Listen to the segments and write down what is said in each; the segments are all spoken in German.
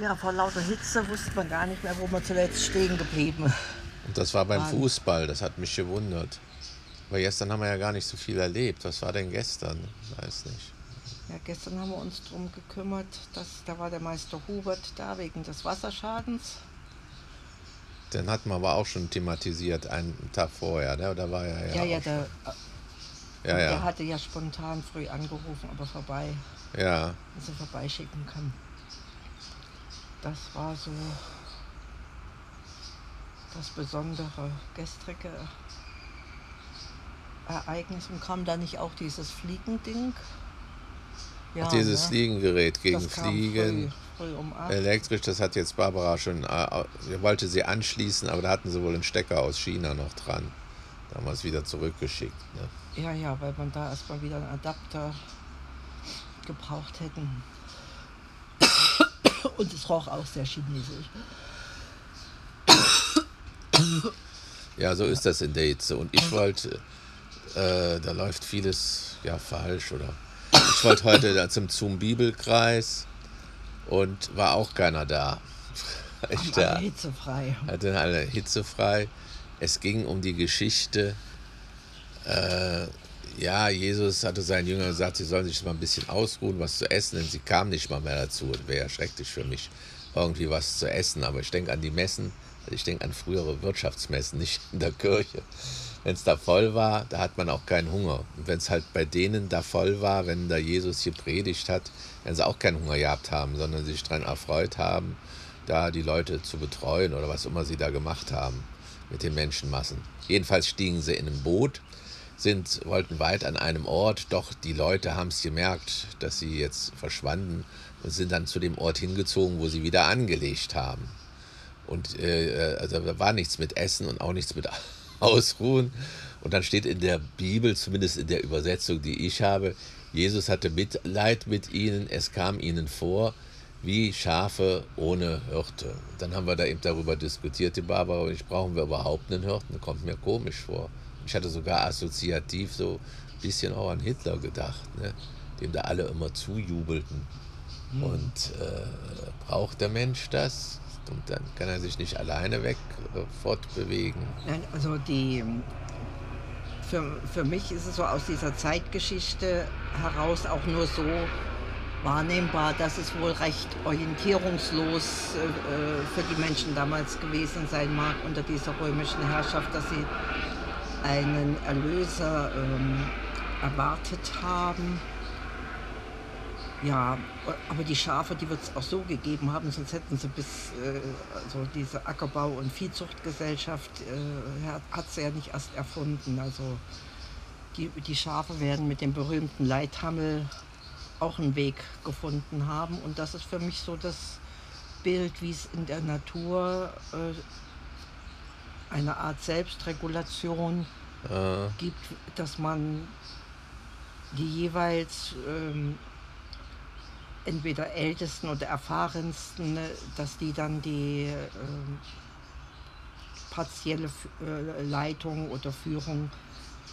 Ja, vor lauter Hitze wusste man gar nicht mehr, wo man zuletzt stehen geblieben Und das war beim Mann. Fußball, das hat mich gewundert. Aber gestern haben wir ja gar nicht so viel erlebt. Was war denn gestern? Weiß nicht. Ja, gestern haben wir uns darum gekümmert, dass da war der Meister Hubert da wegen des Wasserschadens. Den hatten wir aber auch schon thematisiert einen Tag vorher, ne? Da war er ja. Ja, ja, der, schon. ja, der ja. hatte ja spontan früh angerufen, ob er vorbei, ja. dass er vorbeischicken kann. Das war so das besondere gestrige Ereignis. Und kam da nicht auch dieses Fliegending? Ja, Dieses ne? Fliegengerät gegen das Fliegen. Früh, früh um. Elektrisch, das hat jetzt Barbara schon, äh, wollte sie anschließen, aber da hatten sie wohl einen Stecker aus China noch dran. Da haben wir es wieder zurückgeschickt. Ne? Ja, ja, weil man da erstmal wieder einen Adapter gebraucht hätten. Und es roch auch sehr chinesisch. Ja, so ist das in der Hitze. Und ich wollte, äh, da läuft vieles ja falsch oder. Ich wollte heute da zum Zoom Bibelkreis und war auch keiner da. Ich da alle hitzefrei. hatte alle hitzefrei. Es ging um die Geschichte. Äh, ja, Jesus hatte seinen Jüngern gesagt, sie sollen sich mal ein bisschen ausruhen, was zu essen, denn sie kamen nicht mal mehr dazu. Und wäre ja schrecklich für mich, irgendwie was zu essen. Aber ich denke an die Messen, also ich denke an frühere Wirtschaftsmessen, nicht in der Kirche. Wenn es da voll war, da hat man auch keinen Hunger. Und wenn es halt bei denen da voll war, wenn da Jesus gepredigt hat, werden sie auch keinen Hunger gehabt haben, sondern sich daran erfreut haben, da die Leute zu betreuen oder was immer sie da gemacht haben mit den Menschenmassen. Jedenfalls stiegen sie in ein Boot, sind, wollten weit an einem Ort, doch die Leute haben es gemerkt, dass sie jetzt verschwanden und sind dann zu dem Ort hingezogen, wo sie wieder angelegt haben. Und äh, also da war nichts mit Essen und auch nichts mit Ausruhen. Und dann steht in der Bibel, zumindest in der Übersetzung, die ich habe, Jesus hatte Mitleid mit ihnen, es kam ihnen vor wie Schafe ohne Hirte. Dann haben wir da eben darüber diskutiert, die Barbara ich, brauchen wir überhaupt einen Hirten? Kommt mir komisch vor. Ich hatte sogar assoziativ so ein bisschen auch an Hitler gedacht, ne? dem da alle immer zujubelten. Und äh, braucht der Mensch das? Und dann kann er sich nicht alleine weg äh, fortbewegen. Nein, also die, für, für mich ist es so aus dieser Zeitgeschichte heraus auch nur so wahrnehmbar, dass es wohl recht orientierungslos äh, äh, für die Menschen damals gewesen sein mag unter dieser römischen Herrschaft, dass sie einen Erlöser ähm, erwartet haben. Ja, aber die Schafe, die wird es auch so gegeben haben, sonst hätten sie bis, äh, also diese Ackerbau- und Viehzuchtgesellschaft äh, hat, sie ja nicht erst erfunden. Also die, die Schafe werden mit dem berühmten Leithammel auch einen Weg gefunden haben. Und das ist für mich so das Bild, wie es in der Natur äh, eine Art Selbstregulation Äh, gibt, dass man die jeweils ähm, entweder ältesten oder erfahrensten, äh, dass die dann die ähm, partielle äh, Leitung oder Führung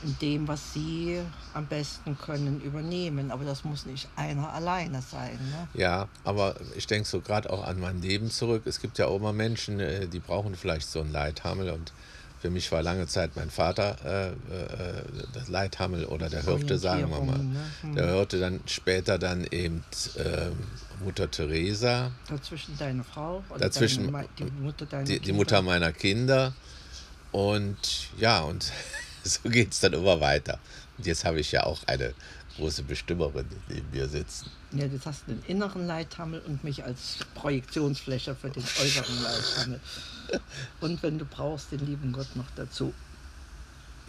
in dem, was sie am besten können, übernehmen. Aber das muss nicht einer alleine sein. Ne? Ja, aber ich denke so gerade auch an mein Leben zurück. Es gibt ja auch immer Menschen, äh, die brauchen vielleicht so einen Leithammel und für mich war lange Zeit mein Vater äh, äh, das Leithammel oder der Hirte, sagen wir mal. Ne? Hm. Der Hirte dann später dann eben ähm, Mutter Teresa, Dazwischen deine Frau oder Dazwischen deine, die Mutter deiner die, die. Mutter meiner Kinder. Und ja, und so geht es dann immer weiter. Und jetzt habe ich ja auch eine große Bestimmerin neben mir sitzen. Ja, du hast den inneren Leithammel und mich als Projektionsfläche für den äußeren Leithammel. Und wenn du brauchst, den lieben Gott noch dazu.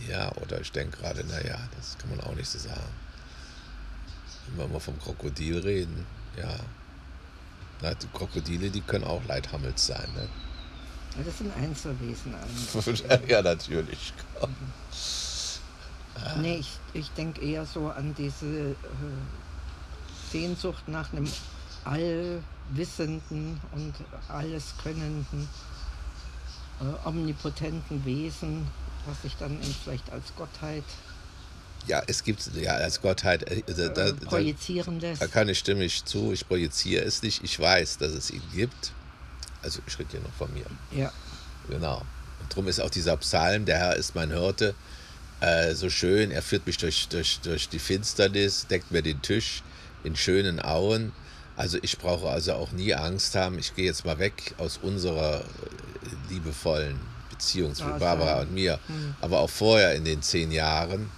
Ja, oder ich denke gerade, naja, das kann man auch nicht so sagen. Wenn wir mal vom Krokodil reden, ja. Na, die Krokodile, die können auch Leithammels sein, ne? Das sind Einzelwesen eigentlich. ja, natürlich. Nee, ich, ich denke eher so an diese äh, Sehnsucht nach einem allwissenden und alleskönnenden, äh, omnipotenten Wesen, was sich dann vielleicht als Gottheit ja, es gibt ja als Gottheit. Äh, da, da, projizieren da, lässt. da kann ich stimmig zu. Ich projiziere es nicht. Ich weiß, dass es ihn gibt. Also hier noch von mir. Ja. Genau. Und darum ist auch dieser Psalm, der Herr ist mein Hirte, äh, so schön. Er führt mich durch, durch, durch die Finsternis, deckt mir den Tisch in schönen Auen. Also ich brauche also auch nie Angst haben. Ich gehe jetzt mal weg aus unserer äh, liebevollen Beziehung zu Ah, Barbara und mir. Hm. Aber auch vorher in den zehn Jahren,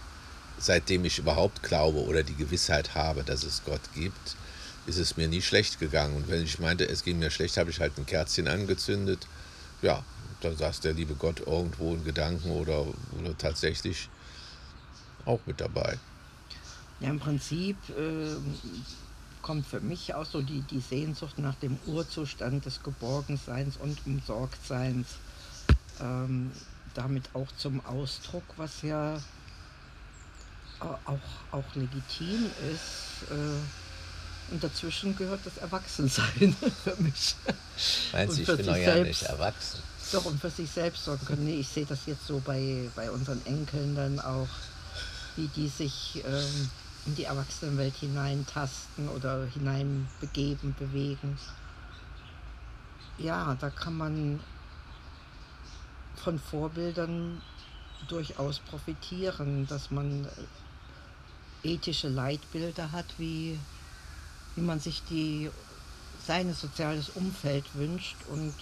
seitdem ich überhaupt glaube oder die Gewissheit habe, dass es Gott gibt, ist es mir nie schlecht gegangen. Und wenn ich meinte, es ging mir schlecht, habe ich halt ein Kerzchen angezündet. Ja, dann saß der liebe Gott irgendwo in Gedanken oder, oder tatsächlich auch mit dabei. Ja, im Prinzip äh, kommt für mich auch so die, die Sehnsucht nach dem Urzustand des Geborgenseins und Umsorgtseins ähm, damit auch zum Ausdruck, was ja au- auch, auch legitim ist. Äh, und dazwischen gehört das Erwachsensein für mich. Meinst du, ich für bin noch ja selbst. nicht erwachsen? Doch, und für sich selbst sorgen können. Nee, ich sehe das jetzt so bei, bei unseren Enkeln dann auch, wie die sich ähm, in die Erwachsenenwelt hineintasten oder hineinbegeben, bewegen. Ja, da kann man von Vorbildern durchaus profitieren, dass man äh, ethische Leitbilder hat, wie, wie man sich die, sein soziales Umfeld wünscht. Und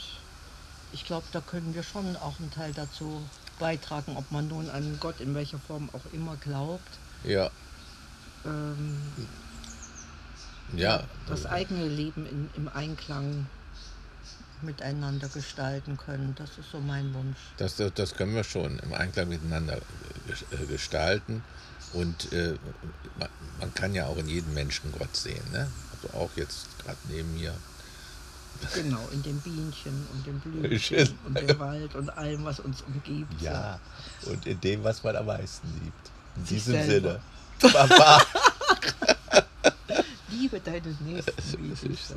ich glaube, da können wir schon auch einen Teil dazu beitragen, ob man nun an Gott in welcher Form auch immer glaubt. Ja, Ähm, ja. das eigene Leben in, im Einklang miteinander gestalten können. Das ist so mein Wunsch. Das, das, das können wir schon im Einklang miteinander äh, gestalten. Und äh, man, man kann ja auch in jedem Menschen Gott sehen. Ne? Also auch jetzt gerade neben mir. Genau, in den Bienchen und dem Schön. Blümchen und dem Wald und allem, was uns umgibt. und in dem, was man am meisten liebt. In Sich diesem selber. Sinne. Baba. Liebe deinen Nächsten.